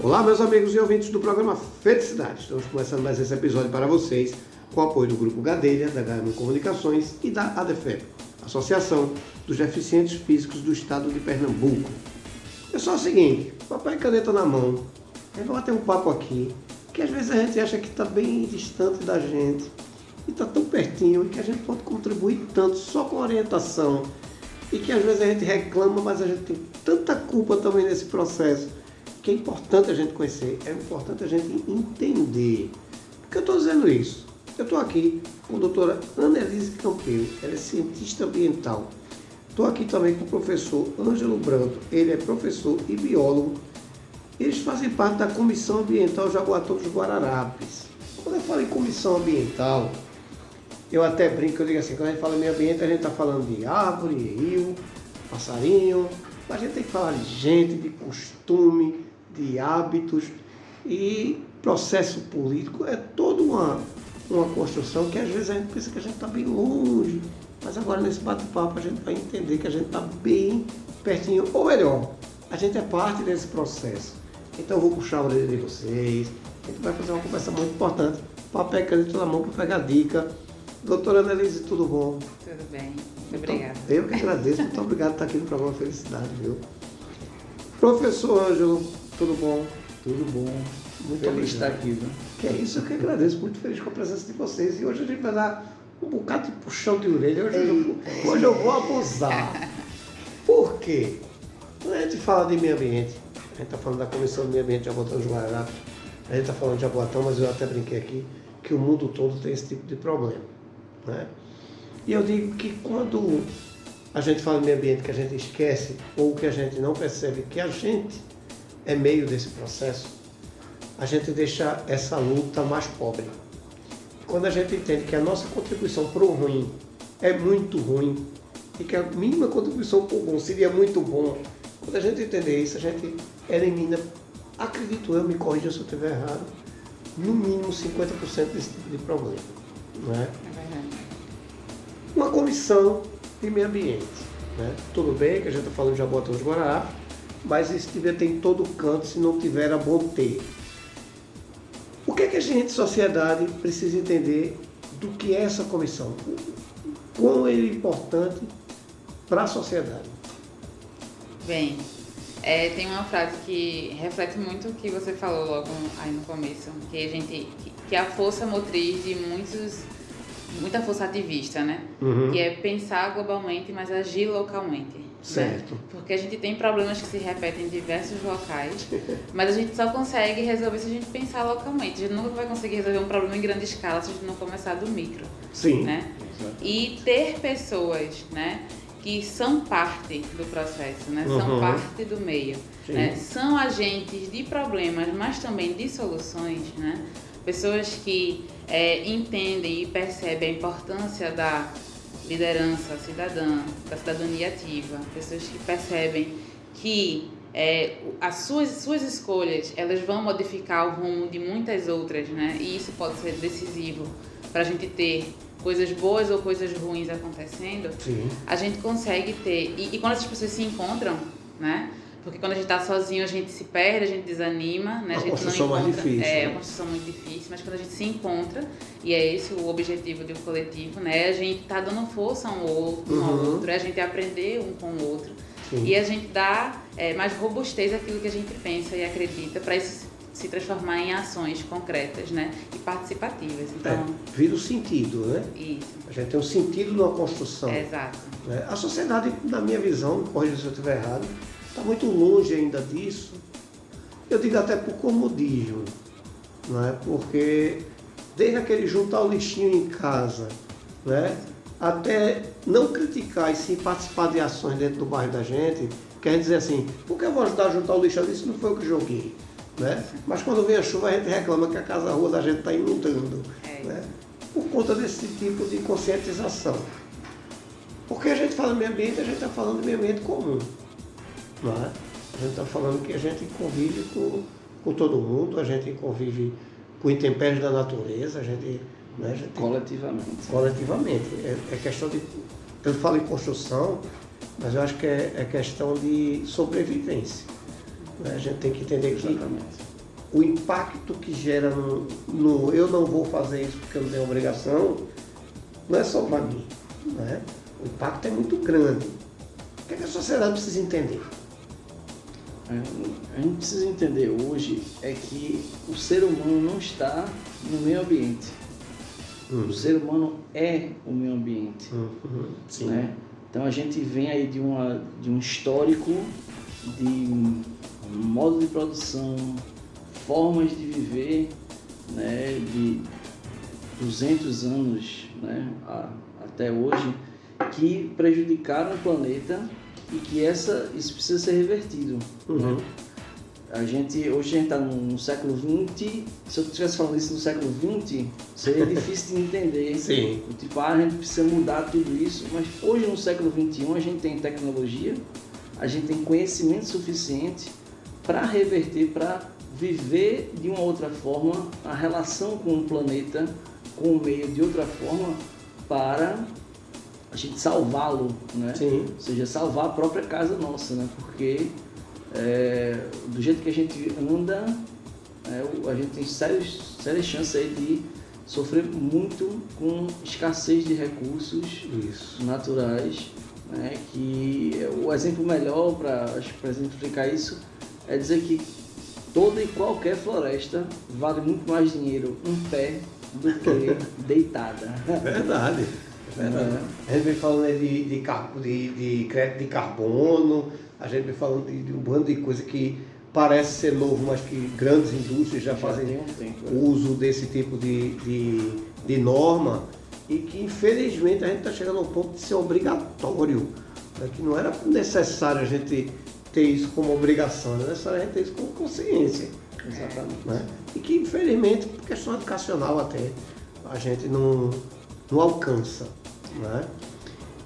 Olá, meus amigos e ouvintes do programa Felicidade. Estamos começando mais esse episódio para vocês com o apoio do Grupo Gadelha, da HM Comunicações e da ADFEP, Associação dos Deficientes Físicos do Estado de Pernambuco. É só o seguinte, papel e caneta na mão, a gente bater um papo aqui, que às vezes a gente acha que está bem distante da gente e está tão pertinho e que a gente pode contribuir tanto só com orientação e que às vezes a gente reclama, mas a gente tem tanta culpa também nesse processo que é importante a gente conhecer, é importante a gente entender. Por que eu estou dizendo isso? Eu estou aqui com a doutora Annelise Campeu, ela é cientista ambiental. Estou aqui também com o professor Ângelo Branco, ele é professor e biólogo. Eles fazem parte da Comissão Ambiental Jaboatão dos Guararapes. Quando eu falo em comissão ambiental, eu até brinco, eu digo assim, quando a gente fala em meio ambiente, a gente está falando de árvore, rio, passarinho, mas a gente tem que falar de gente, de costume, de hábitos e processo político. É toda uma, uma construção que às vezes a gente pensa que a gente está bem longe, mas agora nesse bate-papo a gente vai entender que a gente está bem pertinho, ou melhor, a gente é parte desse processo. Então eu vou puxar a orelha de vocês, a gente vai fazer uma conversa muito importante. Papel e caneta na mão para pegar dica Doutora Annelise, tudo bom? Tudo bem, muito obrigada. eu que agradeço, muito obrigado por estar aqui no programa Felicidade, viu? Professor Ângelo, tudo bom? Tudo bom. Muito feliz estar aqui, viu? Que é isso, eu que agradeço, muito feliz com a presença de vocês. E hoje a gente vai dar um bocado de puxão de orelha. Hoje, eu, hoje eu vou abusar. Por quê? Quando a gente fala de meio ambiente, a gente está falando da Comissão do Meio Ambiente de Abotão de Guararapes, a gente está falando de Jaboatão, mas eu até brinquei aqui que o mundo todo tem esse tipo de problema. Né? E eu digo que quando a gente fala em meio ambiente que a gente esquece ou que a gente não percebe que a gente é meio desse processo, a gente deixa essa luta mais pobre. Quando a gente entende que a nossa contribuição para o ruim é muito ruim e que a mínima contribuição para o bom seria muito bom, quando a gente entender isso, a gente elimina, acredito eu, me corrija se eu estiver errado, no mínimo 50% desse tipo de problema. Não é? uma comissão de meio ambiente. Né? Tudo bem que a gente está falando de Jabotão de Guararapes, mas isso devia ter em todo canto, se não tiver, a bom ter. O que é que a gente, sociedade, precisa entender do que é essa comissão? Quão é importante para a sociedade? Bem, é, tem uma frase que reflete muito o que você falou logo aí no começo, que a gente que, que é a força motriz de muitos muita força ativista, né? Uhum. Que é pensar globalmente, mas agir localmente. Né? Certo. Né? Porque a gente tem problemas que se repetem em diversos locais, mas a gente só consegue resolver se a gente pensar localmente. A gente nunca vai conseguir resolver um problema em grande escala se a gente não começar do micro. Sim. Né? E ter pessoas, né? que são parte do processo, né? Uhum. são parte do meio, né? são agentes de problemas, mas também de soluções, né? pessoas que é, entendem e percebem a importância da liderança cidadã, da cidadania ativa, pessoas que percebem que é, as suas, suas escolhas elas vão modificar o rumo de muitas outras, né? E isso pode ser decisivo para a gente ter coisas boas ou coisas ruins acontecendo. Sim. A gente consegue ter e, e quando essas pessoas se encontram, né? Porque quando a gente está sozinho, a gente se perde, a gente desanima, né? A, a gente construção não encontra, mais difícil. É, né? uma construção muito difícil, mas quando a gente se encontra, e é esse o objetivo do coletivo, né? A gente tá dando força um ao outro, um ao Uhum. outro, é a gente aprender um com o outro. Sim. E a gente dá é, mais robustez àquilo que a gente pensa e acredita para isso se transformar em ações concretas, né? E participativas. Então, É, vira o sentido, né? isso. A gente tem um sentido numa construção. Exato. né? A sociedade, na minha visão, corrija se eu estiver errado, está muito longe ainda disso. Eu digo até por comodismo, não é? Porque desde aquele juntar o lixinho em casa, né? até não criticar e sim participar de ações dentro do bairro da gente, quer dizer assim, por que eu vou ajudar a juntar o lixo ali se não foi eu que joguei? Né? Mas quando vem a chuva a gente reclama que a casa a rua da gente está inundando. É. Né? Por conta desse tipo de conscientização. Porque a gente fala meio ambiente, a gente está falando de meio ambiente comum. Não é? A gente está falando que a gente convive com, com todo mundo, a gente convive com intempéries da natureza, a gente. Né, a gente Coletivamente. coletivamente. É, é questão de. Eu falo em construção, mas eu acho que é, é questão de sobrevivência. Né? A gente tem que entender que o impacto que gera no, no, eu não vou fazer isso porque eu não tenho obrigação, não é só para mim. Né? O impacto é muito grande. O que, é que a sociedade precisa entender? A gente precisa entender hoje é que o ser humano não está no meio ambiente. Uhum. O ser humano é o meio ambiente. Uhum. Né? Então a gente vem aí de, uma, de um histórico de modo de produção, formas de viver né, de 200 anos né, a, até hoje que prejudicaram o planeta e que essa, isso precisa ser revertido. Uhum. A gente, hoje a gente está no, século XX, se eu estivesse falando isso no século XX, seria difícil de entender. Sim. Tipo, ah, a gente precisa mudar tudo isso, mas hoje no século XXI a gente tem tecnologia, a gente tem conhecimento suficiente para reverter, para viver de uma outra forma a relação com o planeta, com o meio de outra forma, para gente salvá-lo, né? Sim. Ou seja, salvar a própria casa nossa, né? Porque é, do jeito que a gente anda, é, a gente tem sérias, sérias chances aí de sofrer muito com escassez de recursos isso. naturais. Né? Que o exemplo melhor para exemplificar isso é dizer que toda e qualquer floresta vale muito mais dinheiro em pé do que deitada. Verdade. É. A gente vem falando de, de, de, de crédito de carbono, a gente vem falando de, de, um bando de coisa que parece ser novo, mas que grandes indústrias já, já fazem um é. uso desse tipo de, de, de norma e que infelizmente a gente está chegando ao ponto de ser obrigatório, né? que não era necessário a gente ter isso como obrigação, era necessário a gente ter isso como consciência. Exatamente. Né? E que infelizmente, por questão educacional até, a gente não, não alcança. Né?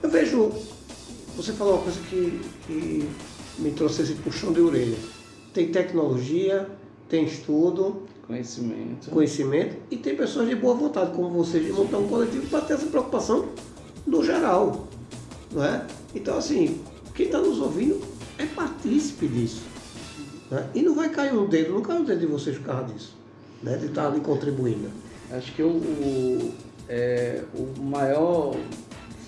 Eu vejo você falou uma coisa que, que me trouxe esse puxão de orelha. Tem tecnologia, tem estudo, conhecimento. conhecimento e tem pessoas de boa vontade, como você, de montar um coletivo para ter essa preocupação no geral. Não é? Então, assim, quem está nos ouvindo é partícipe disso. Né? E não vai cair um dedo, não cai um dedo de vocês por causa disso, né? de estar ali contribuindo. Acho que o, é, o maior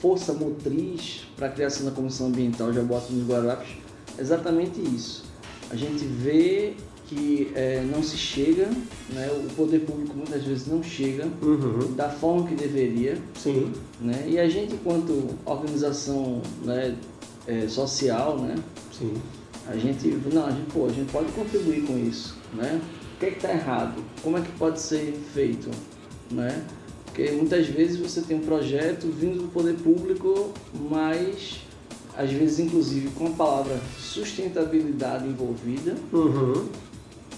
força motriz para a criação da Comissão Ambiental de Jaboatão dos Guararapes é exatamente isso. A gente vê que é, não se chega, né? o poder público muitas vezes não chega uhum. da forma que deveria. Sim. Né? E a gente, enquanto organização né, é, social, né? Sim. a gente, não, a gente, pô, a gente pode contribuir com isso. Né? O que é está errado? Como é que pode ser feito? Né? Porque muitas vezes você tem um projeto vindo do poder público, mas às vezes inclusive com a palavra sustentabilidade envolvida. Uhum.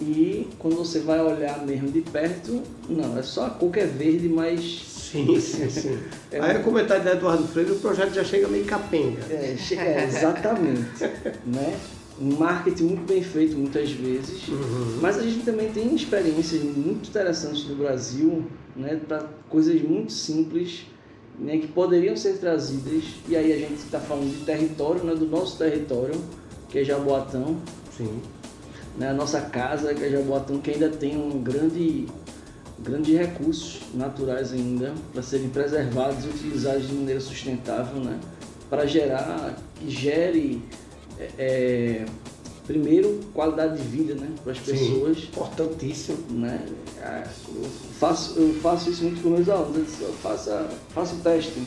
E quando você vai olhar mesmo de perto, não, é só a que é verde, mas. Sim, sim, sim. é Aí no comentário da Eduardo Freire o projeto já chega meio capenga. É, é exatamente. né? Um marketing muito bem feito muitas vezes, uhum. mas a gente também tem experiências muito interessantes no Brasil, né, para coisas muito simples, né, que poderiam ser trazidas, e aí a gente está falando de território, né, do nosso território, que é Jaboatão, Sim. Né, a nossa casa, que é Jaboatão, que ainda tem um grande, grande recursos naturais ainda para serem preservados e utilizados de maneira sustentável, né, para gerar, que gere é, é, primeiro, qualidade de vida né, para as pessoas. Importantíssimo. Né? Eu, faço, eu faço isso muito com meus alunos. Eu faço, faço o teste.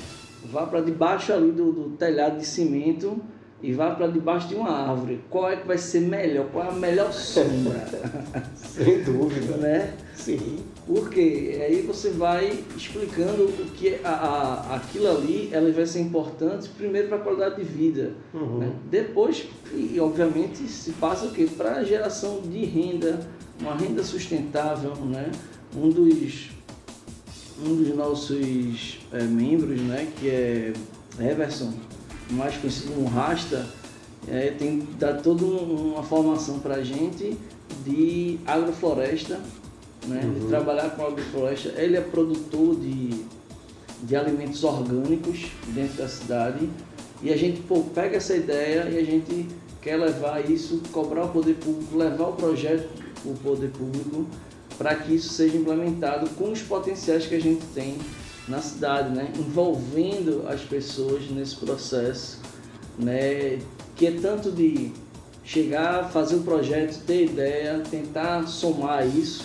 Vá para debaixo ali do, do telhado de cimento e vá para debaixo de uma árvore. Qual é que vai ser melhor? Qual é a melhor sombra? Sem dúvida. né? Sim. Porque aí você vai explicando o que a, a, aquilo ali ela vai ser importante primeiro para a qualidade de vida. Uhum. Né? Depois, e obviamente, se passa o quê? Para a geração de renda, uma renda sustentável. Né? Um dos um dos nossos é, membros, né, que é Everson, mais conhecido como Rasta, é, tem dado toda uma formação para a gente de agrofloresta, né, uhum. de trabalhar com agrofloresta. Ele é produtor de, de alimentos orgânicos dentro da cidade e a gente pô, pega essa ideia e a gente quer levar isso, cobrar o poder público, levar o projeto o poder público para que isso seja implementado com os potenciais que a gente tem na cidade, né? envolvendo as pessoas nesse processo, né? que é tanto de chegar, fazer o um projeto, ter ideia, tentar somar isso,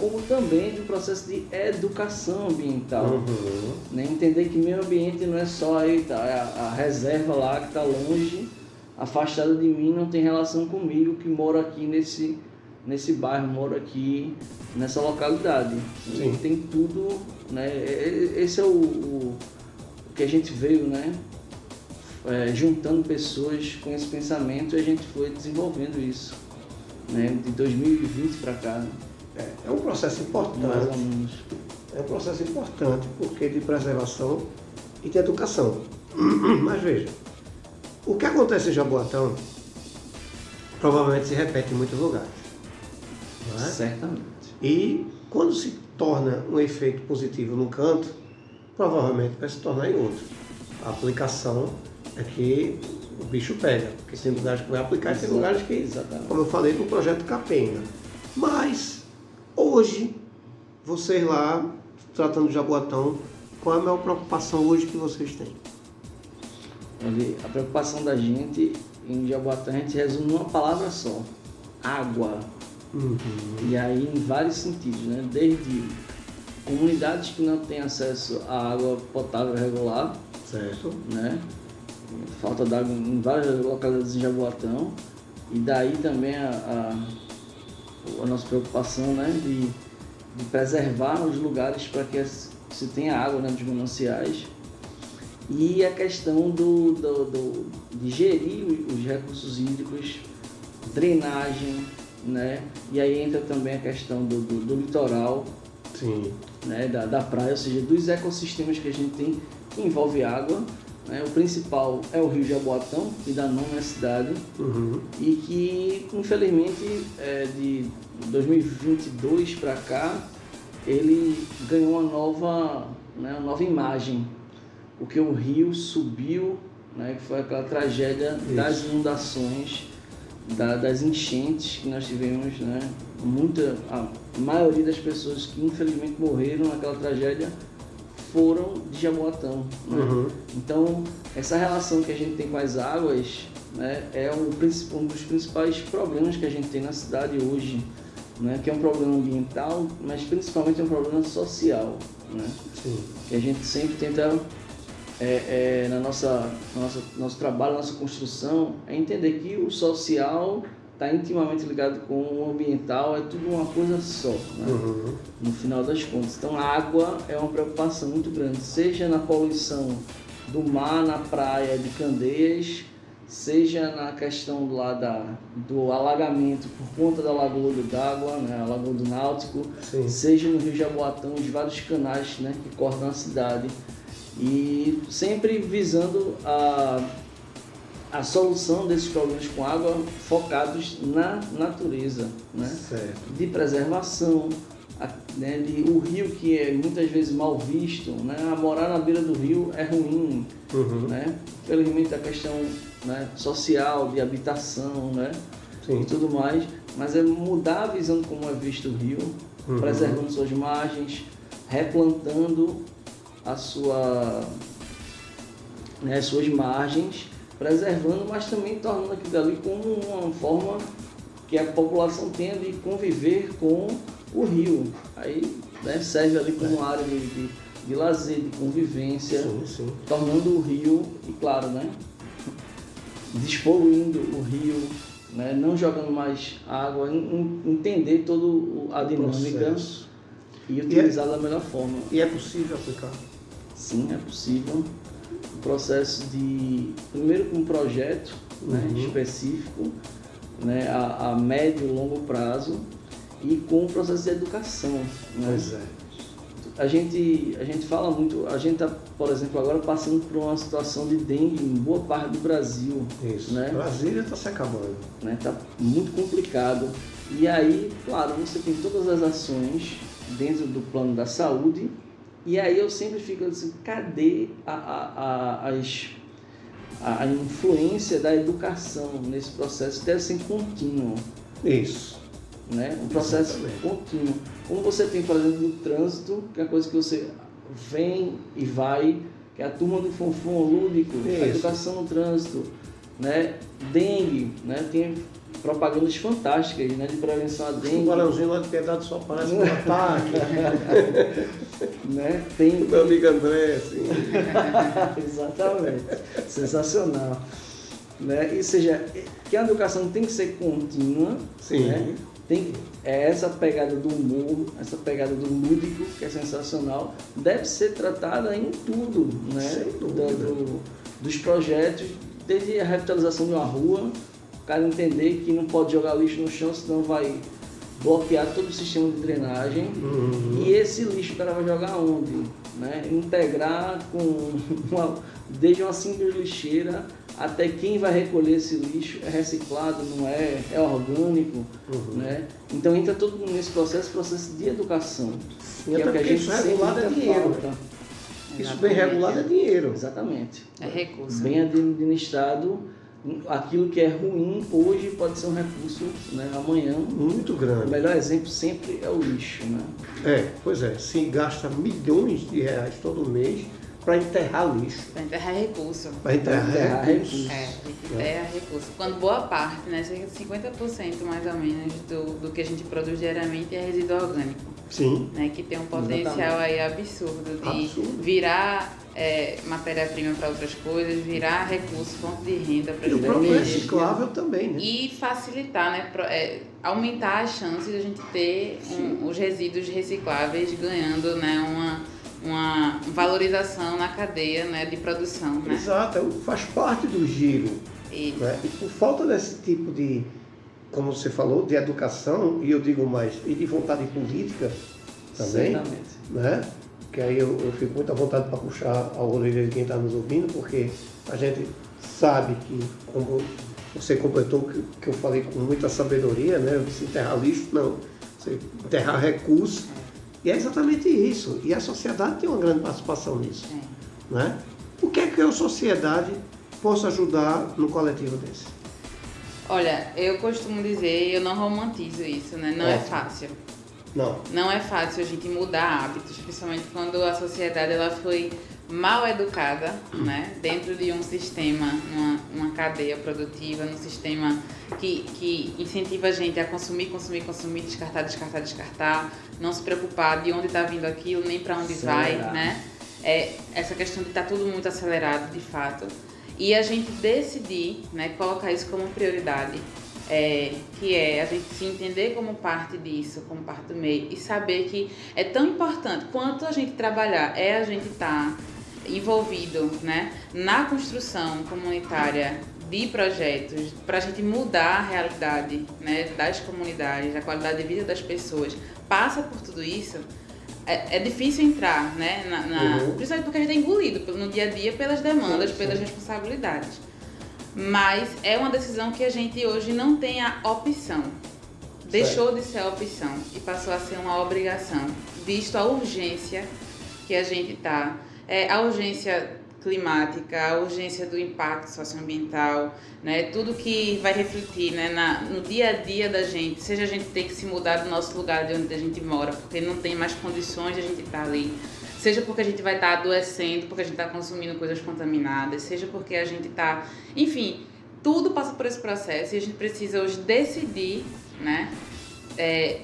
como também do processo de educação ambiental. Uhum. Né? Entender que meio ambiente não é só aí, tá, a, a reserva lá que está longe, afastada de mim, não tem relação comigo que moro aqui nesse, nesse bairro, moro aqui nessa localidade. Sim. Tem tudo, né? Esse é o, o, o que a gente veio, né? É, juntando pessoas com esse pensamento e a gente foi desenvolvendo isso, né? De 2020 para cá. É, é um processo importante. É um processo importante porque de preservação e de educação. Mas veja, o que acontece em Jaboatão provavelmente se repete em muitos lugares. É? Certamente. E quando se torna um efeito positivo num canto, provavelmente vai se tornar em outro. A aplicação é que o bicho pega, porque tem lugares que vai aplicar e tem lugares que, como eu falei, no projeto Capenga. Mas, hoje, vocês lá, tratando de Jaboatão, qual é a maior preocupação hoje que vocês têm? A preocupação da gente em Jaboatão a gente resume numa palavra só: água. Uhum. E aí em vários sentidos, né? Desde comunidades que não têm acesso à água potável regular, certo. né? Falta d'água em várias localidades de Jaboatão. E daí também a, a, a nossa preocupação né? de, de preservar os lugares para que se tenha água né, dos mananciais. E a questão do, do, do, de gerir os recursos hídricos, drenagem, né? E aí entra também a questão do, do, do litoral, Sim. Né? Da, da praia, ou seja, dos ecossistemas que a gente tem que envolve água. Né? O principal é o Rio Jaboatão, que dá nome à cidade, uhum. e que, infelizmente, é, de 2022 para cá, ele ganhou uma nova, né, uma nova imagem, porque o rio subiu, né, que foi aquela tragédia Isso. das inundações da, das enchentes que nós tivemos, né? Muita, a maioria das pessoas que infelizmente morreram naquela tragédia foram de Jaboatão. Né? Uhum. Então, essa relação que a gente tem com as águas né, é um, um dos principais problemas que a gente tem na cidade hoje, né, que é um problema ambiental, mas principalmente é um problema social. Né? Sim. Que a gente sempre tenta é, é, na nossa, na nossa nosso trabalho, nossa construção, é entender que o social está intimamente ligado com o ambiental, é tudo uma coisa só, né? uhum. no final das contas. Então, a água é uma preocupação muito grande, seja na poluição do mar, na praia de Candeias, seja na questão do, lá da, do alagamento por conta da Lagoa do D'Água, né, a Lagoa do Náutico, Sim. seja no Rio Jaboatão, os vários canais né, que cortam a cidade e sempre visando a, a solução desses problemas com água focados na natureza, né? Certo. de preservação, a, né, de, o rio que é muitas vezes mal visto, né? a morar na beira do rio é ruim, uhum. né? felizmente a questão né, social, de habitação né? Sim. e tudo mais, mas é mudar a visão como é visto o rio, uhum. preservando suas margens, replantando a sua, né, as suas margens, preservando, mas também tornando aquilo ali como uma forma que a população tenha de conviver com o rio. Aí né, serve ali como área de, de, de, lazer, de convivência, sim, sim. tornando o rio, e claro, né, despoluindo o rio, né, não jogando mais água, entender toda a dinâmica e utilizar e é, da melhor forma. E é possível aplicar? Sim, é possível. Um processo de, primeiro com um projeto né, uhum. específico, né, a, a médio e longo prazo, e com um processo de educação. Né? Pois é. A gente, a gente fala muito, a gente está, por exemplo, agora passando por uma situação de dengue em boa parte do Brasil. Isso. Né? Brasília está se acabando. Está né? Tá muito complicado. E aí, claro, você tem todas as ações dentro do plano da saúde, e aí eu sempre fico assim, cadê a, a, a, as, a influência da educação nesse processo deve ser contínua. Isso. Né? Um processo Exatamente. contínuo. Como você tem, por exemplo, no trânsito, que é a coisa que você vem e vai, que é a turma do fonfon lúdico, Isso. a educação no trânsito, né? dengue, né? tem propagandas fantásticas né, de prevenção à dengue. O balãozinho lá de piedade só parece um ataque. Né? Tem... Meu amigo André, assim. Exatamente. Sensacional. Né? E seja, que a educação tem que ser contínua. Sim. Né? Tem, é essa pegada do humor, essa pegada do lúdico, que é sensacional, deve ser tratada em tudo, né? Sem dúvida. Do, dos projetos, desde a revitalização de uma rua, cara entender que não pode jogar lixo no chão, senão vai bloquear todo o sistema de drenagem. Uhum. E esse lixo o cara vai jogar onde? Né? Integrar com uma, desde uma simples lixeira até quem vai recolher esse lixo é reciclado, não é, é orgânico, uhum. né? Então entra todo mundo nesse processo, processo de educação. que é o que a gente isso regulado é dinheiro. Falta. Isso bem regulado é dinheiro. Exatamente. É recurso. Bem administrado aquilo que é ruim hoje pode ser um recurso né, amanhã. Muito grande. O melhor exemplo sempre é o lixo. Né? É, pois é. Se gasta milhões de reais todo mês para enterrar lixo. Para enterrar recurso. Para enterrar, enterrar recurso. recurso. É, enterra é. recurso. Quando boa parte, né, 50% mais ou menos do, do que a gente produz diariamente é resíduo orgânico. Sim. Né, que tem um potencial Exatamente. aí absurdo de absurdo. virar é, matéria-prima para outras coisas, virar recurso, fonte de renda para E o próprio reciclável também, né? E facilitar, né? É, aumentar as chances de a gente ter um, os resíduos recicláveis ganhando né, uma, uma valorização na cadeia né, de produção. Né? Exato, é faz parte do giro. Né? E por falta desse tipo de, como você falou, de educação, e eu digo mais, e de vontade política também, Certamente. né? que aí eu, eu fico muito à vontade para puxar a orelha de quem está nos ouvindo, porque a gente sabe que, como você completou, que, que eu falei com muita sabedoria, né? Eu disse enterrar lixo, não, você enterrar recursos. E é exatamente isso. E a sociedade tem uma grande participação nisso. É. Né? O que é que a sociedade possa ajudar no coletivo desse? Olha, eu costumo dizer, eu não romantizo isso, né? Não é, é fácil. Não. Não é fácil a gente mudar hábitos, principalmente quando a sociedade ela foi mal educada, né? Dentro de um sistema, uma, uma cadeia produtiva, num sistema que, que incentiva a gente a consumir, consumir, consumir, descartar, descartar, descartar, não se preocupar de onde está vindo aquilo, nem para onde vai, né? É, essa questão de estar tá tudo muito acelerado, de fato. E a gente decidir, né, colocar isso como prioridade é, que é a gente se entender como parte disso, como parte do meio, e saber que é tão importante quanto a gente trabalhar, é a gente estar tá envolvido né, na construção comunitária de projetos para a gente mudar a realidade né, das comunidades, a qualidade de vida das pessoas, passa por tudo isso. É, é difícil entrar, né? Na, na uhum. Principalmente porque a gente é engolido no dia a dia pelas demandas, sim, sim. pelas responsabilidades. Mas é uma decisão que a gente hoje não tem a opção. Deixou certo. de ser a opção e passou a ser uma obrigação, visto a urgência que a gente está. É, a urgência climática, a urgência do impacto socioambiental, né? tudo que vai refletir né? Na, no dia a dia da gente, seja a gente ter que se mudar do nosso lugar de onde a gente mora, porque não tem mais condições de a gente estar ali Seja porque a gente vai estar adoecendo, porque a gente está consumindo coisas contaminadas, seja porque a gente está. Enfim, tudo passa por esse processo e a gente precisa hoje decidir, né? É,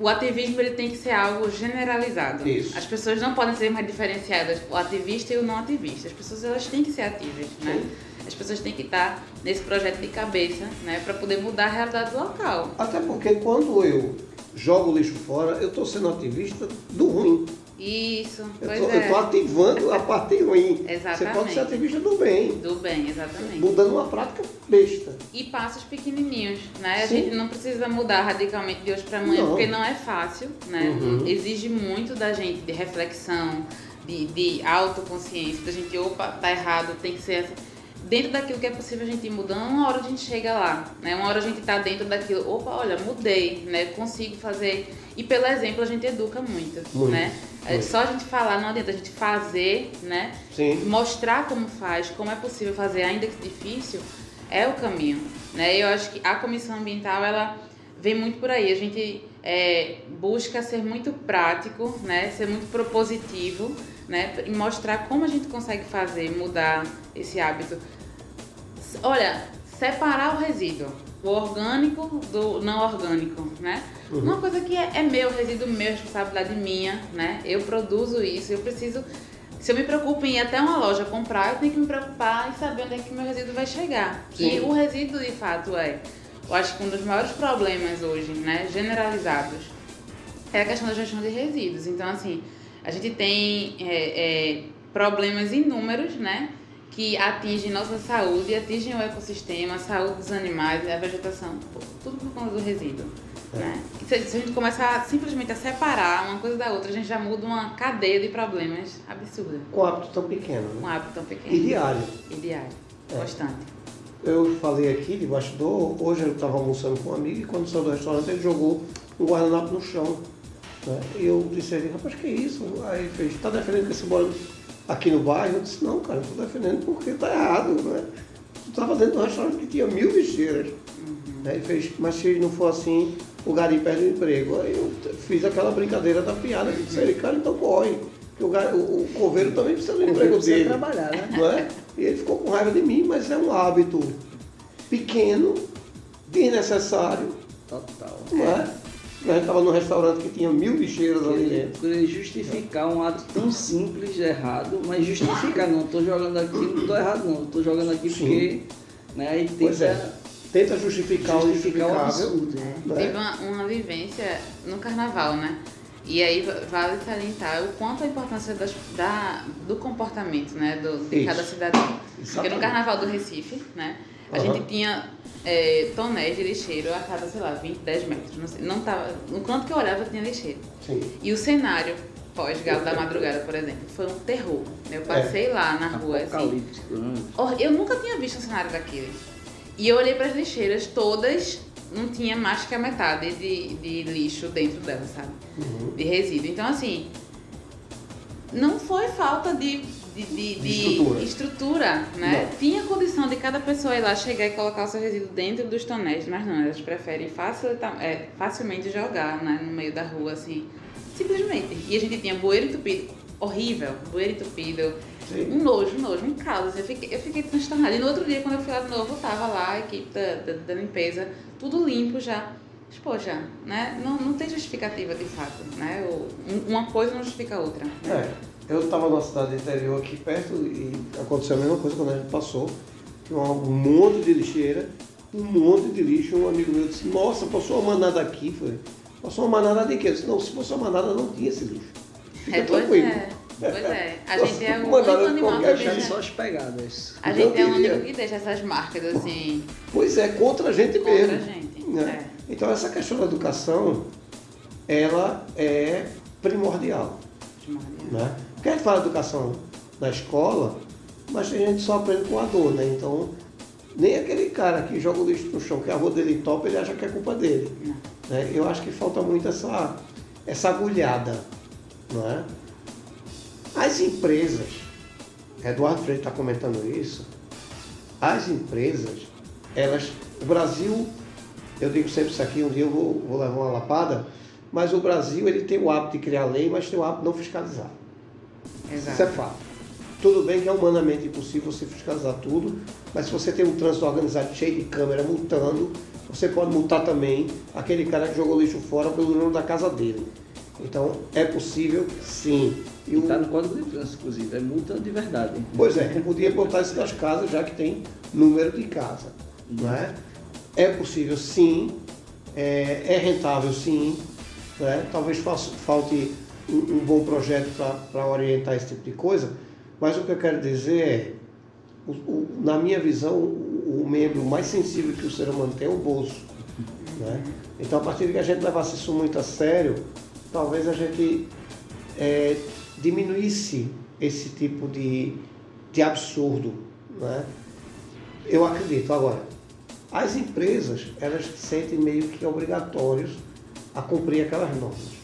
o ativismo ele tem que ser algo generalizado. Isso. As pessoas não podem ser mais diferenciadas, o ativista e o não ativista. As pessoas elas têm que ser ativas, né? As pessoas têm que estar nesse projeto de cabeça, né, para poder mudar a realidade local. Até porque quando eu jogo lixo fora, eu estou sendo ativista do ruim. Isso, eu pois tô, é. Eu estou ativando a parte ruim. Exatamente. Você pode ser ativista do bem. Do bem, exatamente. Mudando uma prática besta. E passos pequenininhos, né? Sim. A gente não precisa mudar radicalmente de hoje para amanhã, não. porque não é fácil, né? Uhum. Exige muito da gente de reflexão, de, de autoconsciência, da gente, opa, tá errado, tem que ser assim dentro daquilo que é possível a gente ir mudando, uma hora a gente chega lá, né? Uma hora a gente está dentro daquilo, opa, olha, mudei, né? Consigo fazer. E pelo exemplo a gente educa muito, muito né? É muito. Só a gente falar não adianta, a gente fazer, né? Sim. Mostrar como faz, como é possível fazer, ainda que difícil, é o caminho, né? Eu acho que a comissão ambiental, ela vem muito por aí. A gente é, busca ser muito prático, né? Ser muito propositivo, né? E mostrar como a gente consegue fazer, mudar esse hábito. Olha, separar o resíduo, o orgânico do não orgânico, né? Uhum. Uma coisa que é, é meu, resíduo meu, responsabilidade minha, né? Eu produzo isso, eu preciso se eu me preocupo em ir até uma loja comprar, eu tenho que me preocupar em saber onde é que meu resíduo vai chegar. Sim. E o resíduo, de fato, é, eu acho que um dos maiores problemas hoje, né, generalizados, é a questão da gestão de resíduos. Então, assim, a gente tem é, é, problemas inúmeros, né? Que atingem nossa saúde, atingem o ecossistema, a saúde dos animais, a vegetação, tudo por conta do resíduo. É. Né? Se, se, a gente começar simplesmente a separar uma coisa da outra, a gente já muda uma cadeia de problemas absurda. Com um hábito tão pequeno. Né? Com um hábito tão pequeno. E diário. E diário. É. Constante. Eu falei aqui de bastidor, hoje eu estava almoçando com um amigo e quando saiu do restaurante ele jogou um guardanapo no chão. Né? E eu disse a ele, rapaz, que isso? Aí ele fez, está defendendo que esse bolo aqui no bairro? Eu disse, não, cara, estou defendendo porque está errado. Né? Tu estava dentro de um restaurante que tinha mil lixeiras. Uhum. Ele fez, mas se não for assim, o gari perde o emprego. Aí eu fiz aquela brincadeira da piada que disse, ele, cara, então corre. Porque o, gari, o, o coveiro também precisa do emprego dele. trabalhar, né? Não é? E ele ficou com raiva de mim, mas é um hábito pequeno, desnecessário. Total. Não é? A gente estava num restaurante que tinha mil bicheiros ali dentro. Justificar um ato tão simples, errado, mas justificar, não estou jogando aqui, não estou errado não, estou jogando aqui Sim. porque. Né, e tenta, pois é. Tenta justificar, justificar o absurdo. Né? É. Teve uma, uma vivência no carnaval, né? E aí vale salientar o quanto a importância das, da, do comportamento né, do, de Isso. cada cidadão. Exatamente. Porque no carnaval do Recife, né? A uhum. gente tinha é, tonéis de lixeiro a cada, sei lá, 20, 10 metros. Não, sei, não tava, no canto que eu olhava tinha lixeiro. Sim. E o cenário pós-galo da madrugada, por exemplo, foi um terror. Eu passei é. lá na rua assim. Né? Eu nunca tinha visto um cenário daquele. E eu olhei para as lixeiras todas, não tinha mais que a metade de, de lixo dentro delas, sabe? Uhum. De resíduo. Então, assim, não foi falta de de, de, de estrutura. estrutura. né? Não. Tinha condição de cada pessoa ir lá chegar e colocar o seu resíduo dentro dos tonéis, mas não, elas preferem é, facilmente jogar né, no meio da rua, assim, simplesmente. E a gente tinha bueiro entupido, horrível, bueiro entupido, Sim. um nojo, um nojo, um caos. Eu fiquei, eu fiquei transtornada. E no outro dia, quando eu fui lá de novo, tava lá a equipe da, da, da limpeza, tudo limpo já. Mas, poxa, né? Não, não tem justificativa de fato, né? Uma coisa não justifica a outra. Né? É. Eu estava numa cidade interior aqui perto e aconteceu a mesma coisa quando a gente passou. Tinha um monte de lixeira, um monte de lixo. Um amigo meu disse, nossa, passou uma manada aqui. Falei, passou uma manada de quê? Eu disse, não, se fosse uma manada não tinha esse lixo. Fica é, tranquilo. É. Pois é, a gente é um único animal que deixa só as pegadas. A gente é o único que deixa essas marcas assim. Pois é, contra a gente contra mesmo. Contra a gente. Né? É. Então essa questão da educação, ela é primordial. Primordial. Né? Porque a gente fala educação na escola, mas a gente só aprende com a dor, né? Então, nem aquele cara que joga o lixo no chão, que a rua dele topa, ele acha que é culpa dele. Né? Eu acho que falta muito essa, essa agulhada, não é? As empresas, Eduardo Freire está comentando isso, as empresas, elas, o Brasil, eu digo sempre isso aqui, um dia eu vou, vou levar uma lapada, mas o Brasil ele tem o hábito de criar lei, mas tem o hábito de não fiscalizar. Exato. Isso é fato. Tudo bem que é humanamente impossível você fiscalizar tudo, mas se você tem um trânsito organizado cheio de câmera multando, você pode multar também aquele cara que jogou lixo fora pelo dono da casa dele. Então, é possível, sim. E está no Código de Trânsito, inclusive, é multa de verdade. Pois é, podia botar isso nas casas, já que tem número de casa. Não é? é possível, sim. É, é rentável, sim. Né? Talvez falte um, bom projeto para orientar esse tipo de coisa, mas o que eu quero dizer é, o, o, na minha visão, o, o, membro mais sensível que o ser humano tem é o bolso. Né? Então, a partir de que a gente levasse isso muito a sério, talvez a gente é, diminuísse esse tipo de, de absurdo. Né? Eu acredito. Agora, as empresas, elas sentem meio que obrigatórios a cumprir aquelas normas.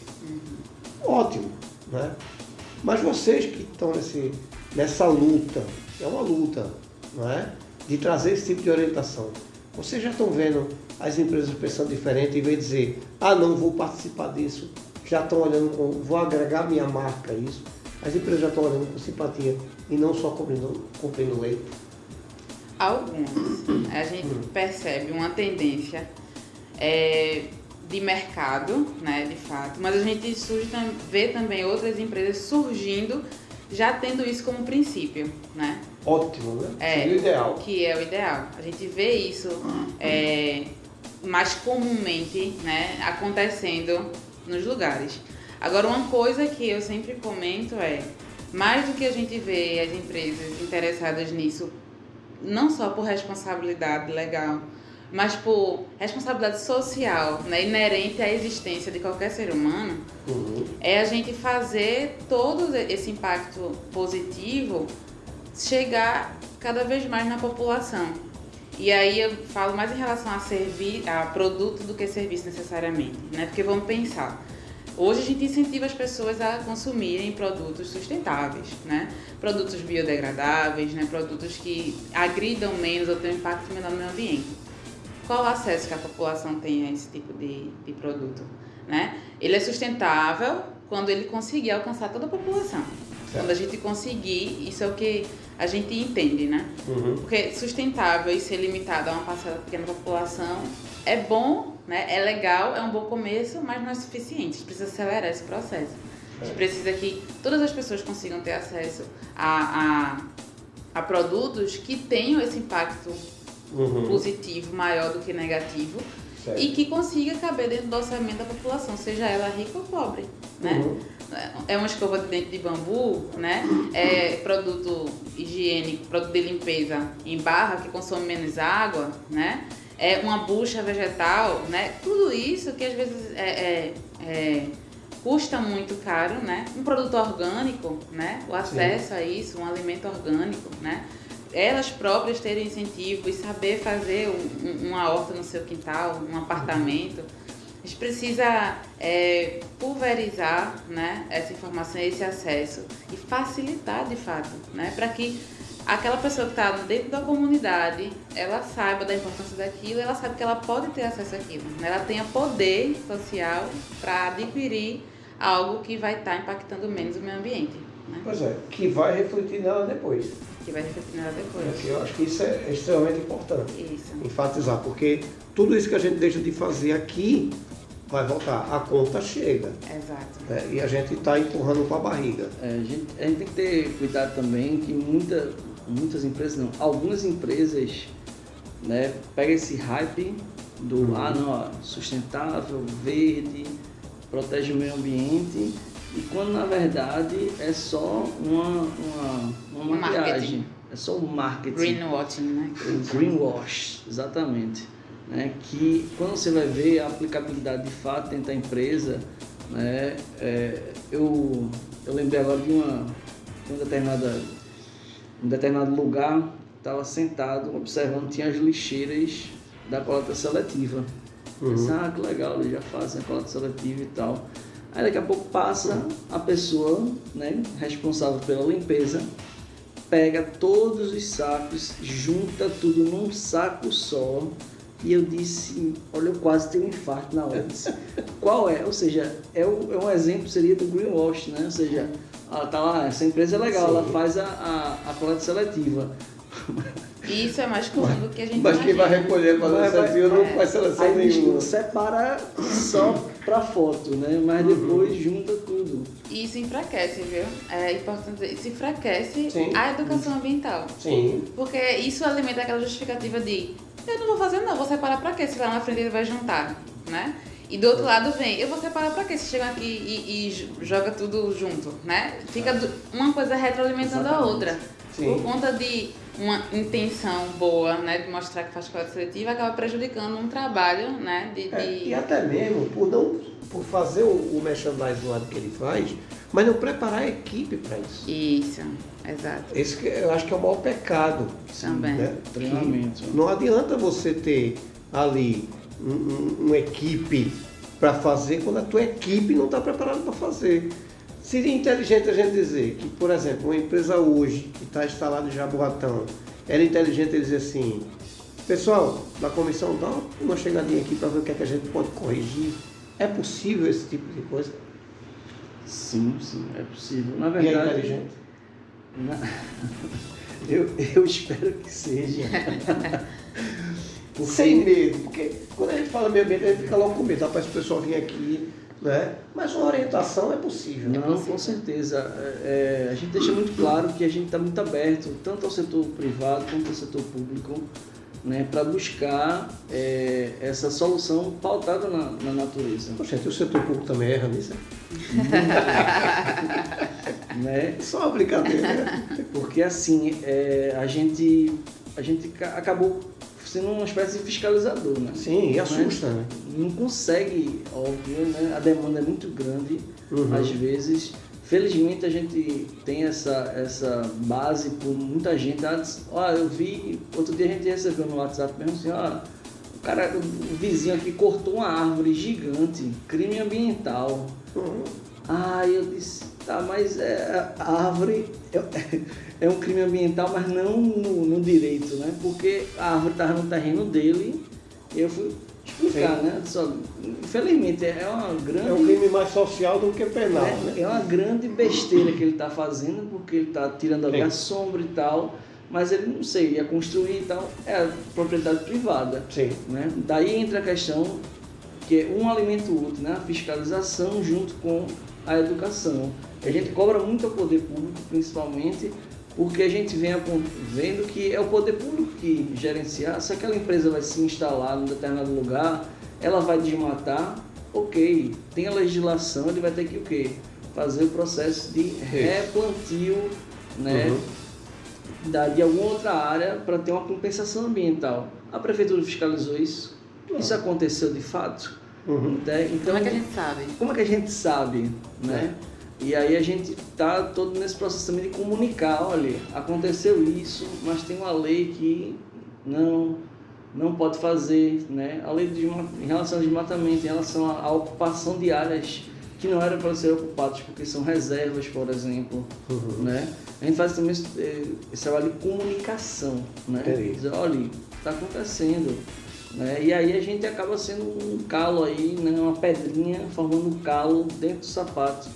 Ótimo, né? Mas vocês que estão nesse, nessa luta, é uma luta, não é? De trazer esse tipo de orientação. Vocês já estão vendo as empresas pensando diferente, em vez de dizer, ah não, vou participar disso, já estão olhando com, vou agregar minha marca a isso. As empresas já estão olhando com simpatia e não só cumprindo, cumprindo lei. Algumas. A gente hum. percebe uma tendência é, de mercado, né, de fato, mas a gente surge, vê também outras empresas surgindo já tendo isso como princípio, né? Ótimo, né? É, Seria o ideal. Que é o ideal. A gente vê isso é, mais comumente né, acontecendo nos lugares. Agora, uma coisa que eu sempre comento é, mais do que a gente vê as empresas interessadas nisso, não só por responsabilidade legal, mas por responsabilidade social, né, inerente à existência de qualquer ser humano, uhum. é a gente fazer todo esse impacto positivo chegar cada vez mais na população. E aí eu falo mais em relação a, servir, a produto do que serviço necessariamente, né? Porque vamos pensar, Hoje a gente incentiva as pessoas a consumirem produtos sustentáveis, né? Produtos biodegradáveis, né? Produtos que agridam menos ou têm um impacto menor no meio ambiente. Qual o acesso que a população tem a esse tipo de, de produto, né? Ele é sustentável quando ele conseguir alcançar toda a população. Quando a gente conseguir, isso é o que a gente entende, né? Uhum. Porque sustentável e ser limitado a uma parcela pequena da população é bom, né? É legal, é um bom começo, mas não é suficiente. A gente precisa acelerar esse processo. A gente é. precisa que todas as pessoas consigam ter acesso a, a, a produtos que tenham esse impacto uhum. positivo maior do que negativo certo. e que consiga caber dentro do orçamento da população, seja ela rica ou pobre, né? Uhum. É uma escova de dente de bambu, né? É produto higiênico, produto de limpeza em barra que consome menos água, né? É uma bucha vegetal, né? Tudo isso que às vezes é, é, é custa muito caro, né? Um produto orgânico, né? O acesso Sim. a isso, um alimento orgânico, né? Elas próprias terem incentivo e saber fazer um, uma horta no seu quintal, um apartamento. A gente precisa é, pulverizar né, essa informação, esse acesso e facilitar de fato, né, para que aquela pessoa que está dentro da comunidade, ela saiba da importância daquilo, ela sabe que ela pode ter acesso àquilo, né, ela tenha poder social para adquirir algo que vai estar tá impactando menos o meio ambiente. Né? Pois é, que vai refletir nela depois que vai refletir nela depois. Eu acho que isso é extremamente importante. Isso. Enfatizar, porque tudo isso que a gente deixa de fazer aqui vai voltar. A conta chega. Exato. É, e a gente está empurrando com a barriga. É, a, gente, a gente tem que ter cuidado também que muita, muitas empresas, não, algumas empresas né, pegam esse hype do uhum. ah não, ó, sustentável, verde, protege o meio ambiente e quando na verdade é só uma, uma, uma maquiagem. É só o marketing. Greenwashing, né? Greenwash, exatamente. Né? Que quando você vai ver a aplicabilidade de fato dentro da empresa, né? É, eu, eu lembrei agora de uma, de uma determinada, um determinado lugar, estava sentado observando, tinha as lixeiras da coleta seletiva. Uhum. Pensei, ah, que legal, eles já fazem a coleta seletiva e tal. Aí daqui a pouco passa a pessoa né, responsável pela limpeza, pega todos os sacos, junta tudo num saco só. E eu disse, olha, eu quase tenho um infarto na hora. Disse, Qual é? Ou seja, é, o, é um exemplo, seria do greenwash, né? Ou seja, ela tá lá, essa empresa é legal, Sim. ela faz a, a, a coleta seletiva. Isso é mais comum do que a gente Mas quem vai recolher para a seletiva não faz seleção Aí nenhuma. separa só para foto, né? Mas uhum. depois junta tudo. Isso enfraquece, viu? É importante dizer, isso enfraquece Sim. a educação ambiental. Sim. Porque isso alimenta aquela justificativa de eu não vou fazer não, vou separar para quê? Se lá na frente ele vai juntar, né? E do outro lado vem, eu vou separar para quê? Se chega aqui e, e, joga tudo junto, né? Fica uma coisa retroalimentando Exatamente. a outra. Sim. por conta de uma intenção boa, né, de mostrar que faz coleta seletiva, acaba prejudicando um trabalho, né, de, é, de... e até mesmo por não por fazer o, o merchandising lado que ele faz, mas não preparar a equipe para isso. Isso, exato. Esse que eu acho que é o maior pecado. Também. Né? Treinamento. Não adianta você ter ali um, um, uma equipe para fazer quando a tua equipe não está preparada para fazer. Seria inteligente a gente dizer que, por exemplo, uma empresa hoje que está instalada em Jaboatão, era inteligente dizer assim, pessoal, da comissão, dá uma chegadinha aqui para ver o que, é que a gente pode corrigir. É possível esse tipo de coisa? Sim, sim, é possível. Na verdade. E é inteligente? Na... eu, eu espero que seja. Porque... Sem medo, porque quando a gente fala meio ambiente, a gente fica logo com medo, para esse pessoal vir aqui, né? Mas uma orientação é possível. Não, é com certeza. É, é, a gente deixa muito claro que a gente está muito aberto, tanto ao setor privado quanto ao setor público, né, para buscar é, essa solução pautada na, na natureza. Poxa, o setor público também erra nisso? né? Só uma brincadeira. Né? Porque assim, é, a, gente, a gente acabou sendo uma espécie de fiscalizador, né? Sim, e assusta, né? Não consegue, óbvio, né? A demanda é muito grande, uhum. às vezes. Felizmente a gente tem essa, essa base por muita gente. Antes, ó, eu vi, outro dia a gente recebeu no WhatsApp mesmo assim, ó, o cara, o vizinho aqui cortou uma árvore gigante, crime ambiental. Uhum. Ah, eu disse, tá, mas é, a árvore é, é, um crime ambiental, mas não no, no direito, né? Porque a árvore estava no terreno dele, e eu fui explicar, Sim. né? Só, infelizmente, é uma grande. É um crime mais social do que penal. É, né? é uma grande besteira que ele está fazendo, porque ele está tirando ali Sim. a sombra e tal, mas ele não sei, ia construir e tal, é propriedade privada. Sim. Né? Daí entra a questão que é um alimento útil, né? a fiscalização junto com a educação. A gente cobra muito ao poder público, principalmente, porque a gente vem vendo que é o poder público que gerenciar. Se aquela empresa vai se instalar em determinado lugar, ela vai desmatar, ok, tem a legislação, ele vai ter que o quê? Fazer o processo de replantio né, uhum. da, de alguma outra área para ter uma compensação ambiental. A prefeitura fiscalizou isso? Isso aconteceu de fato? Uhum. Então, como é que a gente sabe? Como é que a gente sabe, né? É. E aí a gente está todo nesse processo também de comunicar, olha, aconteceu isso, mas tem uma lei que não não pode fazer, né? A lei de, em relação ao desmatamento, em relação à, ocupação de áreas que não eram para ser ocupadas, porque são reservas, por exemplo, uhum. né? A gente faz também esse, eh, esse trabalho de comunicação, né? Dizer, olha, está acontecendo, né? E aí a gente acaba sendo um calo aí, né? uma pedrinha formando um calo dentro do sapato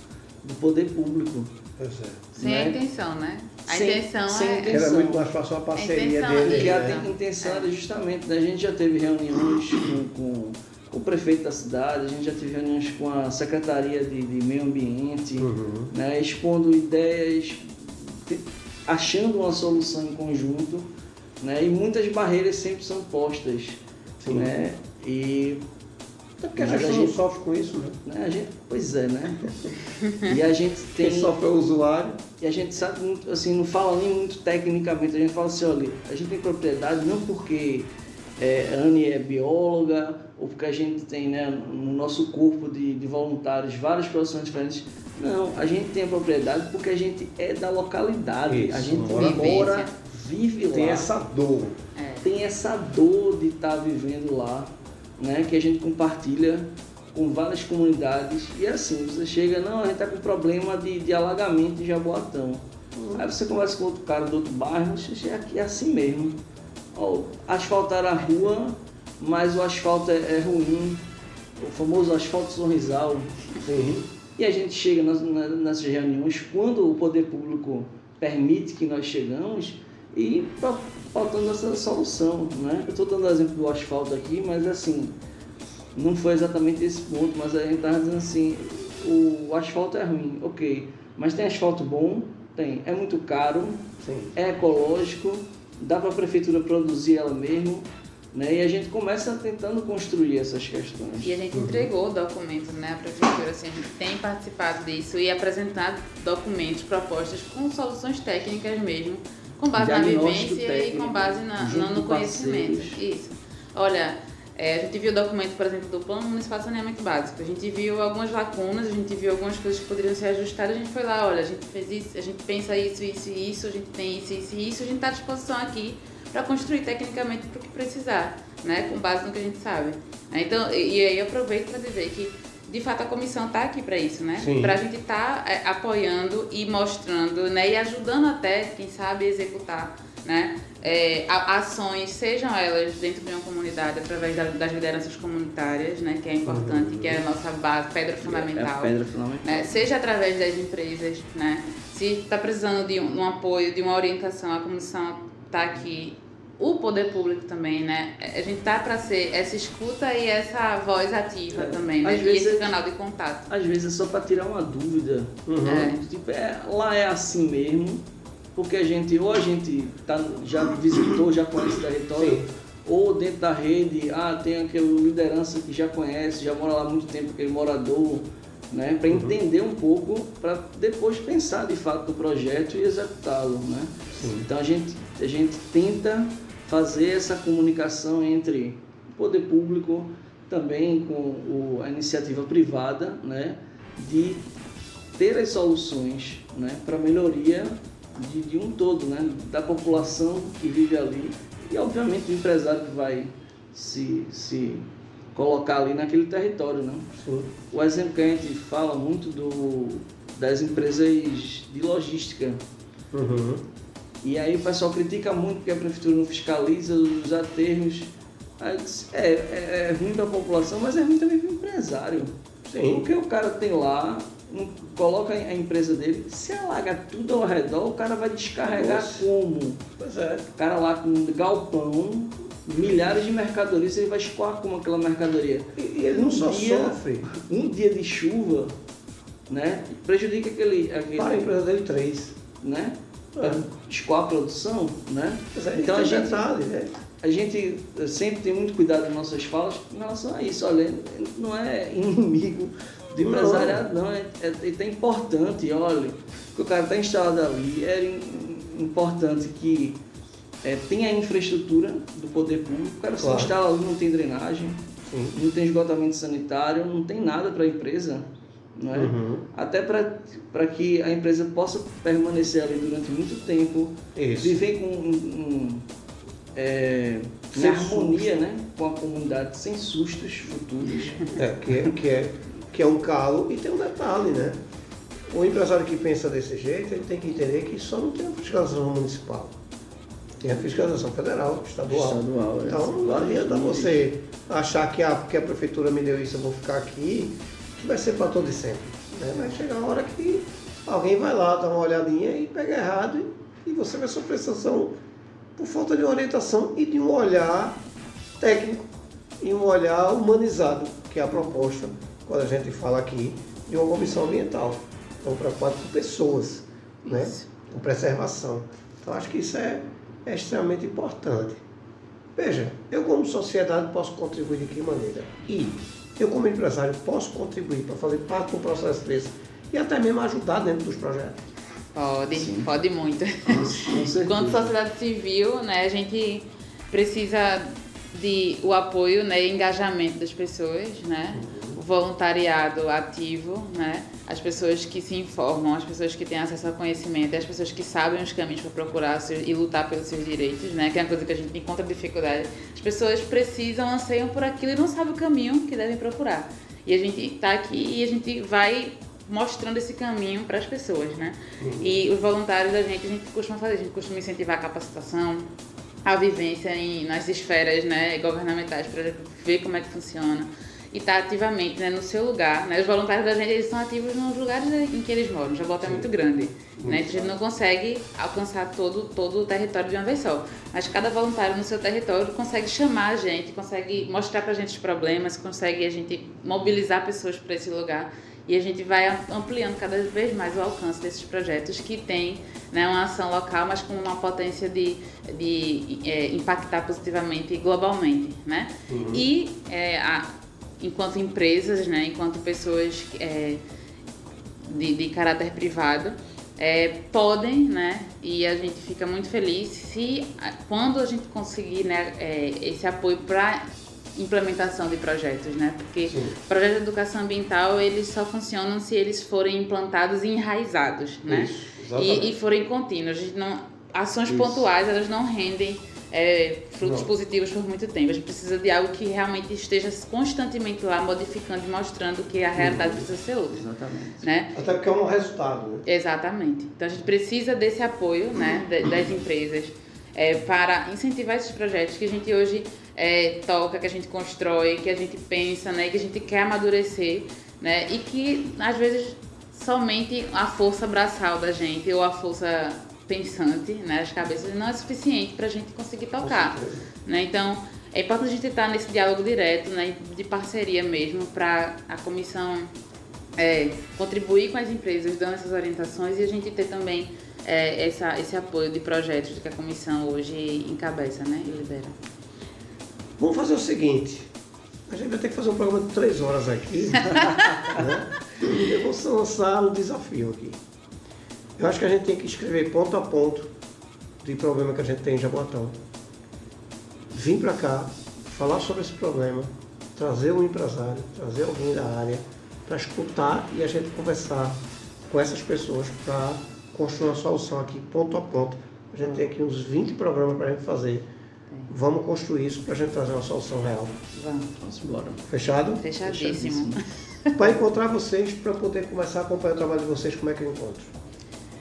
do poder público. Pois é. Sem né? a intenção, né? A sem, intenção sem é... Intenção. Era muito mais fácil uma parceria dele. Porque né? a intenção era justamente, né? a gente já teve reuniões com, com, com, o prefeito da cidade, a gente já teve reuniões com a Secretaria de, de Meio Ambiente, uhum. né? expondo ideias, achando uma solução em conjunto, né? e muitas barreiras sempre são postas. Sim. Né? E até porque a gente, a gente não sofre com isso, né? né? A gente, pois é, né? e a gente tem. Quem sofre é o usuário. E a gente sabe muito, assim, não fala nem muito tecnicamente, a gente fala assim, olha, a gente tem propriedade não porque é, Anne é bióloga, ou porque a gente tem né, no nosso corpo de, de voluntários várias profissões diferentes. Não, a gente tem a propriedade porque a gente é da localidade. Isso, a gente mora, mora vive lá. Tem essa dor. É. Tem essa dor de estar tá vivendo lá né, que a gente compartilha com várias comunidades. E é assim, você chega, não, a gente está com problema de, de alagamento de Jaboatão. Uhum. Aí você conversa com outro cara do outro bairro, você aqui é assim mesmo. Asfaltaram a rua, mas o asfalto é, é ruim. O famoso asfalto sorrisal. Uhum. E a gente chega nas, nessas reuniões, quando o poder público permite que nós chegamos, e faltando essa solução, né? Eu estou dando o exemplo do asfalto aqui, mas assim, não foi exatamente esse ponto, mas a gente estava dizendo assim, o asfalto é ruim, ok, mas tem asfalto bom? Tem. É muito caro, Sim. é ecológico, dá para a prefeitura produzir ela mesmo, né? E a gente começa tentando construir essas questões. E a gente entregou o documento, né? A prefeitura, assim, a gente tem participado disso e apresentado documentos, propostas com soluções técnicas mesmo Com base na vivência técnico, e com base na, no conhecimento. Isso. Olha, é, a gente viu o documento, por exemplo, do Plano Municipal de Saneamento Básico. A gente viu algumas lacunas, a gente viu algumas coisas que poderiam ser ajustadas. A gente foi lá, olha, a gente fez isso, a gente pensa isso, isso e isso, a gente tem isso, isso e isso. A gente está à disposição aqui para construir tecnicamente para o que precisar, né? Com base no que a gente sabe. Então, e, e aí eu aproveito para dizer que de fato a comissão está aqui para isso, né? Para a gente estar tá, é, apoiando e mostrando, né? E ajudando até, quem sabe, a executar né? É, ações, sejam elas dentro de uma comunidade, através das lideranças comunitárias, né? que é importante, uhum. que é a nossa base, pedra fundamental. É pedra fundamental. Né? Seja através das empresas, né? se está precisando de um, um, apoio, de uma orientação, a comissão está aqui. O poder público também, né? A gente tá para ser essa escuta e essa voz ativa é. também, né? Às e esse é, canal de contato. Às vezes é só para tirar uma dúvida. Uhum. É. Tipo, é, lá é assim mesmo porque a gente, ou a gente tá, já visitou, já conhece o território, Sim. ou dentro da rede, ah, tem aquele liderança que já conhece, já mora lá há muito tempo, aquele morador, né, para uhum. entender um pouco, para depois pensar de fato no projeto e executá-lo, né? Então a gente, a gente tenta fazer essa comunicação entre o poder público, também com o, a iniciativa privada, né, de ter as soluções né, para melhoria de, de um todo, né? da população que vive ali e, obviamente, do empresário que vai se, se colocar ali naquele território. Né? O exemplo que a gente fala muito do, das empresas de logística. Uhum. E aí o pessoal critica muito porque a prefeitura não fiscaliza os aterros. É, é, é ruim para a população, mas é ruim também para o empresário. Sim. Porque o cara tem lá coloca a empresa dele, se alaga tudo ao redor, o cara vai descarregar Nossa. como? Pois é. O cara lá com um galpão, milhares de mercadorias, ele vai escoar como aquela mercadoria. E, e ele não um só dia, sofre. Um dia de chuva, né? Prejudica aquele. aquele Para a empresa dele três. Né? É. escoar a produção, né? É, então a gente. Detalhe, né? a gente sempre tem muito cuidado nas nossas falas em relação a isso. Olha, não é inimigo do empresariado, não. É, é, é importante, olha, que o cara está instalado ali, é importante que é, tenha a infraestrutura do poder público, o cara claro. se instala ali, não tem drenagem, Sim. não tem esgotamento sanitário, não tem nada para a empresa. Não é? Uhum. Até para que a empresa possa permanecer ali durante muito tempo, Isso. viver com um, um é, harmonia né, com a comunidade, sem sustos futuros. É, que é, que é que é um calo, e tem um detalhe, né? O empresário que pensa desse jeito, ele tem que entender que só não tem a fiscalização municipal. Tem a fiscalização federal, estadual. estadual é. então não adianta você achar que ah, porque a prefeitura me deu isso, eu vou ficar aqui, que vai ser para todo e sempre. Né? Vai chegar a hora que alguém vai lá, dá uma olhadinha e pega errado e, e você vai sofrer sanção por falta de orientação e de um olhar técnico e um olhar humanizado, que é a proposta quando a gente fala aqui de uma comissão ambiental. Estamos preocupados com pessoas, né? com preservação. Então acho que isso é, é extremamente importante. Veja, eu como sociedade posso contribuir de que maneira? E eu como empresário posso contribuir para fazer parte do processo desse e até mesmo ajudar dentro dos projetos. Pode, Sim. pode muito. Enquanto sociedade civil, né, a gente precisa de o apoio né, e engajamento das pessoas, né? Voluntariado ativo, né? As pessoas que se informam, as pessoas que têm acesso ao conhecimento, as pessoas que sabem os caminhos para procurar e lutar pelos seus direitos, né? Que é uma coisa que a gente encontra dificuldade. As pessoas precisam, anseiam por aquilo e não sabem o caminho que devem procurar. E a gente está aqui e a gente vai mostrando esse caminho para as pessoas, né? Uhum. E os voluntários da gente, a gente costuma fazer, a gente costuma incentivar a capacitação, a vivência em, nas esferas né, governamentais para ver como é que funciona e está ativamente né, no seu lugar. Né? Os voluntários da gente eles são ativos nos lugares em que eles moram. O Jabota é muito grande. Né? Então a gente não consegue alcançar todo, todo o território de uma vez só. Mas cada voluntário no seu território consegue chamar a gente, consegue mostrar para a gente os problemas, consegue a gente mobilizar pessoas para esse lugar. E a gente vai ampliando cada vez mais o alcance desses projetos que têm né, uma ação local, mas com uma potência de, de é, impactar positivamente globalmente. Né? Uhum. E é, a, enquanto empresas, né, enquanto pessoas é, de, de caráter privado, é, podem, né? E a gente fica muito feliz se quando a gente conseguir né, é, esse apoio para implementação de projetos, né? Porque Sim. projetos de educação ambiental eles só funcionam se eles forem implantados e enraizados, né? Isso, e, e forem contínuos. Não, ações Isso. pontuais elas não rendem é, frutos não. positivos por muito tempo. A gente precisa de algo que realmente esteja constantemente lá modificando e mostrando que a realidade uhum. precisa ser outra. Exatamente. Né? Até porque é um resultado. Né? Exatamente. Então a gente precisa desse apoio né, das empresas é, para incentivar esses projetos que a gente hoje é, toca, que a gente constrói, que a gente pensa, né, que a gente quer amadurecer, né, e que às vezes somente a força braçal da gente ou a força pensante, né, as cabeças não é suficiente para a gente conseguir tocar, né? Então é importante a gente estar nesse diálogo direto, né, de parceria mesmo, para a comissão é, contribuir com as empresas dando essas orientações e a gente ter também é, essa, esse apoio de projetos que a comissão hoje encabeça, né, e lidera. Vamos fazer o seguinte. A gente vai ter que fazer um programa de três horas aqui. né? Eu vou lançar um desafio aqui. Eu acho que a gente tem que escrever ponto a ponto de problema que a gente tem em Jaboatão. Vim para cá, falar sobre esse problema, trazer um empresário, trazer alguém da área para escutar e a gente conversar com essas pessoas para construir uma solução aqui ponto a ponto. A gente tem aqui uns 20 programas para a gente fazer Vamos construir isso para a gente trazer uma solução real. Vamos. Vamos embora. Fechado? Fechadíssimo. para encontrar vocês, para poder começar a acompanhar o trabalho de vocês, como é que eu encontro?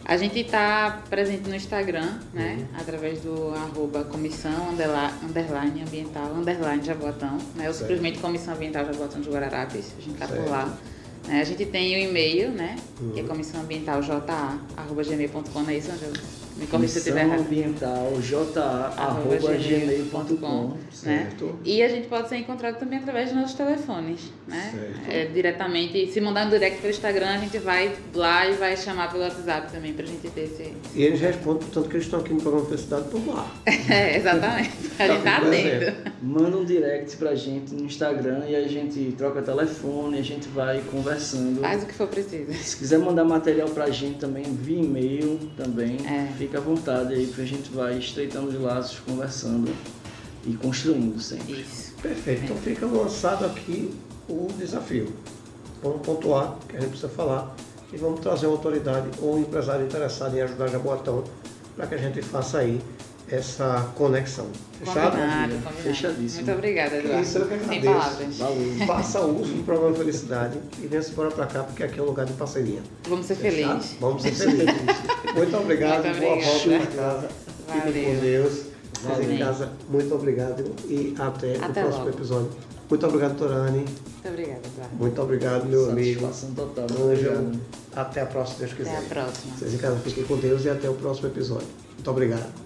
A gente está presente no Instagram, né? Uhum. Através do arroba comissão underline ambiental underline Jaboatão, né? Ou simplesmente comissão ambiental Jaboatão de Guararapes. A gente está por lá. Né? A gente tem o e-mail, né? Uhum. Que é uhum. comissão ambiental ja, arroba gmail.com, não é isso, Angelo? Me corrija se estiver errado. ambiental, ja.gmail.com, né? E a gente pode ser encontrado também através dos nossos telefones, né? É, diretamente, se mandar um direct pelo Instagram, a gente vai lá e vai chamar pelo WhatsApp também pra gente ter esse... E eles respondem, portanto, que eles estão aqui no programa Felicidade por lá. é, exatamente. A gente tá atento. Manda um direct pra gente no Instagram e a gente troca telefone, a gente vai conversando. Faz o que for preciso. Se quiser mandar material pra gente também, via e-mail também. É fica à vontade aí, porque a gente vai estreitando os laços, conversando e construindo sempre. Isso. Perfeito. Então fica lançado aqui o desafio. Vamos pontuar, que a gente precisa falar, e vamos trazer uma autoridade ou um empresário interessado em ajudar Jaboatão para que a gente faça aí essa conexão. Fechado? Combinado, combinado. Fechadíssimo. Muito obrigada, Eduardo. Isso eu que agradeço. Sem palavras. Valeu. Faça uso do programa Felicidade e venha-se embora para cá, porque aqui é um lugar de parceria. Vamos ser Fechado? felizes. Vamos ser felizes. muito obrigado. Muito boa volta para casa. Fique com Deus. Vocês em casa, muito obrigado e até, até o próximo logo. episódio. Muito obrigado, Torani. Muito obrigado, Eduardo. Muito obrigado, meu amigo. total. Ângelo. Até a próxima, se Deus quiser. Até a próxima. Vocês em casa fiquem com Deus e até o próximo episódio. Muito obrigado.